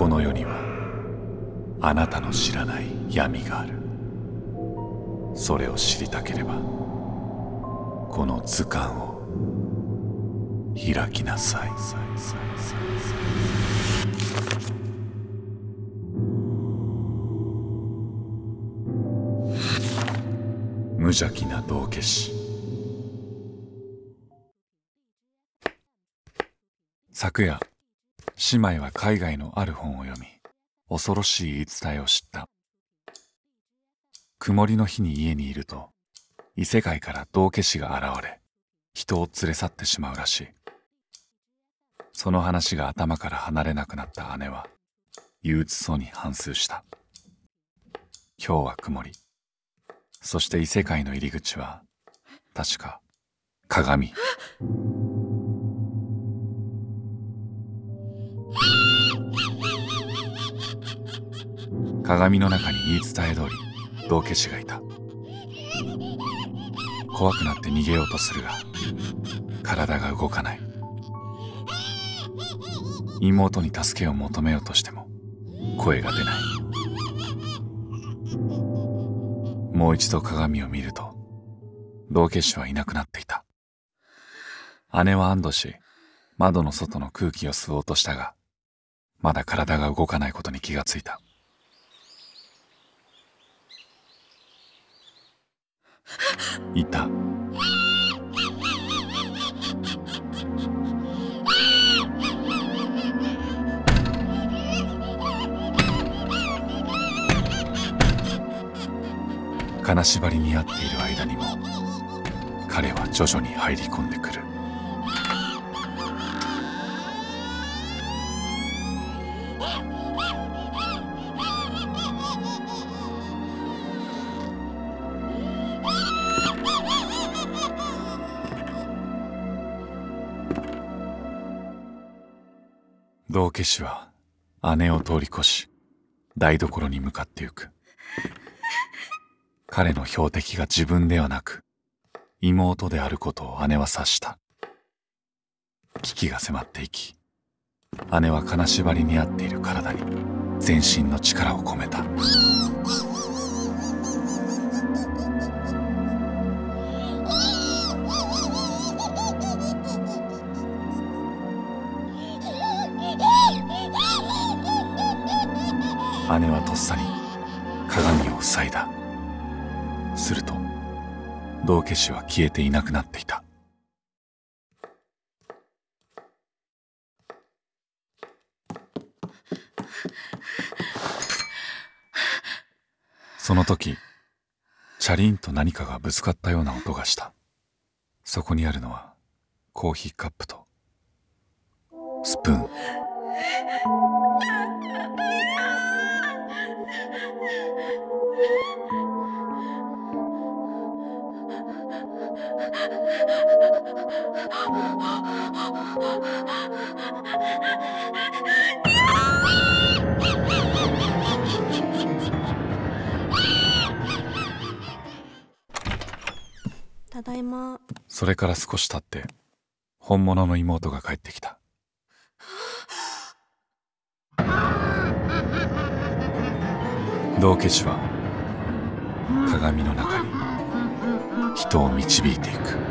この世にはあなたの知らない闇がある。それを知りたければこの図鑑を開きなさい。無邪気な道化師。昨夜姉妹は海外のある本を読み恐ろしい言い伝えを知った。曇りの日に家にいると異世界から道化師が現れ人を連れ去ってしまうらしい。その話が頭から離れなくなった姉は憂鬱そうに反芻した。今日は曇り。そして異世界の入り口は確か鏡。鏡の中に言い伝え通り道化師がいた。怖くなって逃げようとするが体が動かない。妹に助けを求めようとしても声が出ない。もう一度鏡を見ると道化師はいなくなっていた。姉は安堵し窓の外の空気を吸おうとしたがまだ体が動かないことに気がついた。いた。金縛りに合っている間にも彼は徐々に入り込んでくる。道化師は姉を通り越し台所に向かってゆく。彼の標的が自分ではなく妹であることを姉は察した。危機が迫っていき姉は金縛りに合っている体に全身の力を込めた。姉はとっさに鏡を塞いだ。すると道化師は消えていなくなっていた。その時チャリンと何かがぶつかったような音がした。そこにあるのはコーヒーカップとスプーン。ただいま。それから少し経って本物の妹が帰ってきた。道化師は鏡の中に人を導いていく。